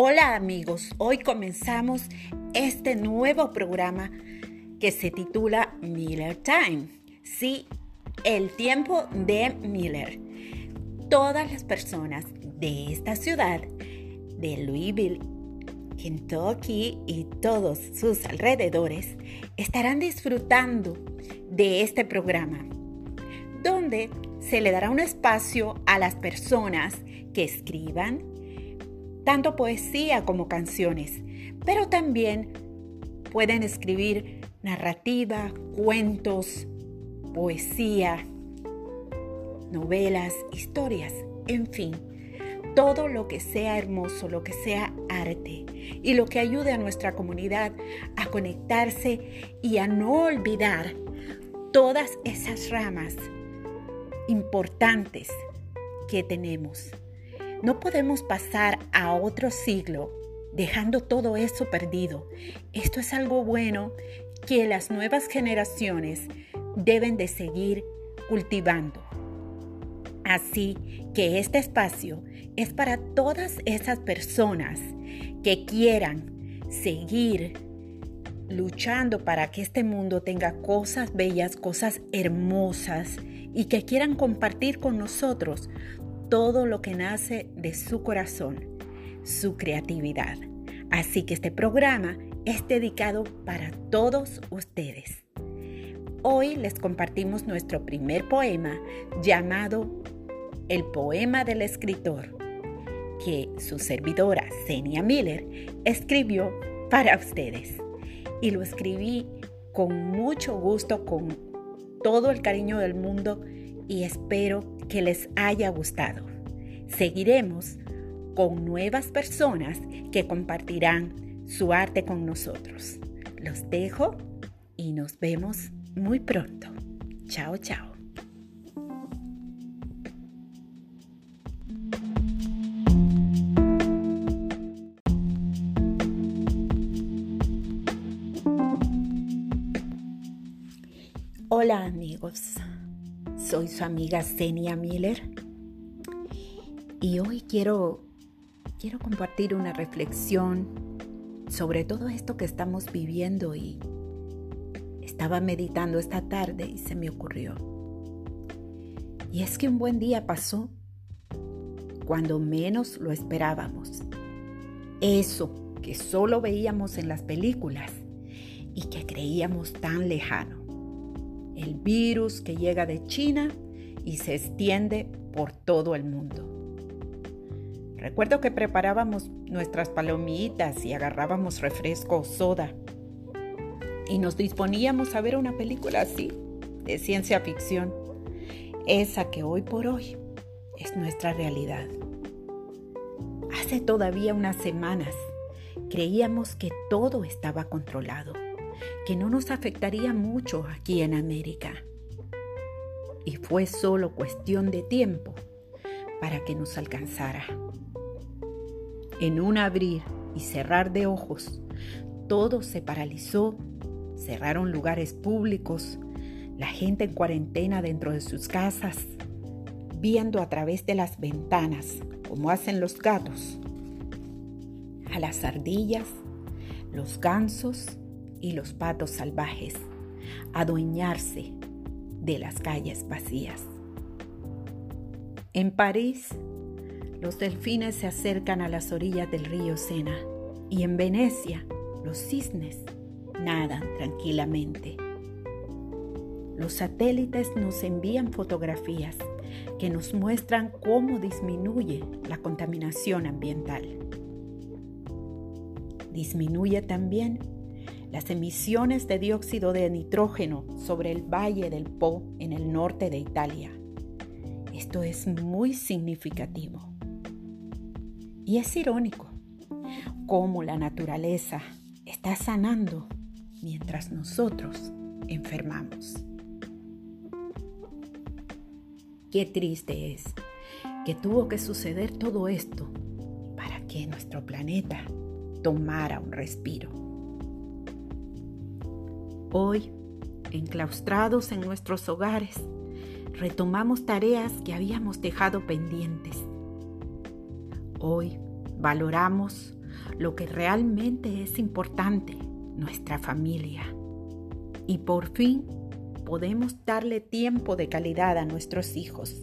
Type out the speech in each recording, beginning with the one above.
Hola amigos, hoy comenzamos este nuevo programa que se titula Miller Time. Sí, el tiempo de Miller. Todas las personas de esta ciudad, de Louisville, Kentucky y todos sus alrededores estarán disfrutando de este programa, donde se le dará un espacio a las personas que escriban tanto poesía como canciones, pero también pueden escribir narrativa, cuentos, poesía, novelas, historias, en fin, todo lo que sea hermoso, lo que sea arte y lo que ayude a nuestra comunidad a conectarse y a no olvidar todas esas ramas importantes que tenemos. No podemos pasar a otro siglo dejando todo eso perdido. Esto es algo bueno que las nuevas generaciones deben de seguir cultivando. Así que este espacio es para todas esas personas que quieran seguir luchando para que este mundo tenga cosas bellas, cosas hermosas y que quieran compartir con nosotros todo lo que nace de su corazón, su creatividad. Así que este programa es dedicado para todos ustedes. Hoy les compartimos nuestro primer poema llamado El poema del escritor, que su servidora Zenia Miller escribió para ustedes. Y lo escribí con mucho gusto, con todo el cariño del mundo y espero que les haya gustado. Seguiremos con nuevas personas que compartirán su arte con nosotros. Los dejo y nos vemos muy pronto. Chao, chao. Hola amigos. Soy su amiga Zenia Miller y hoy quiero, quiero compartir una reflexión sobre todo esto que estamos viviendo y estaba meditando esta tarde y se me ocurrió. Y es que un buen día pasó cuando menos lo esperábamos. Eso que solo veíamos en las películas y que creíamos tan lejano el virus que llega de China y se extiende por todo el mundo. Recuerdo que preparábamos nuestras palomitas y agarrábamos refresco o soda y nos disponíamos a ver una película así, de ciencia ficción, esa que hoy por hoy es nuestra realidad. Hace todavía unas semanas creíamos que todo estaba controlado que no nos afectaría mucho aquí en América. Y fue solo cuestión de tiempo para que nos alcanzara. En un abrir y cerrar de ojos, todo se paralizó, cerraron lugares públicos, la gente en cuarentena dentro de sus casas, viendo a través de las ventanas, como hacen los gatos, a las ardillas, los gansos y los patos salvajes adueñarse de las calles vacías. En París, los delfines se acercan a las orillas del río Sena y en Venecia, los cisnes nadan tranquilamente. Los satélites nos envían fotografías que nos muestran cómo disminuye la contaminación ambiental. Disminuye también las emisiones de dióxido de nitrógeno sobre el valle del Po en el norte de Italia. Esto es muy significativo. Y es irónico cómo la naturaleza está sanando mientras nosotros enfermamos. Qué triste es que tuvo que suceder todo esto para que nuestro planeta tomara un respiro. Hoy, enclaustrados en nuestros hogares, retomamos tareas que habíamos dejado pendientes. Hoy valoramos lo que realmente es importante, nuestra familia. Y por fin podemos darle tiempo de calidad a nuestros hijos.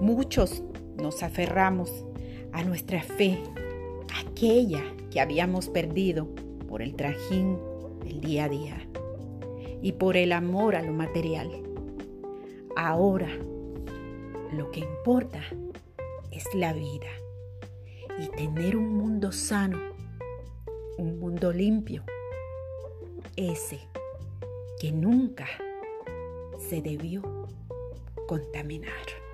Muchos nos aferramos a nuestra fe, aquella que habíamos perdido por el trajín del día a día y por el amor a lo material. Ahora, lo que importa es la vida y tener un mundo sano, un mundo limpio, ese que nunca se debió contaminar.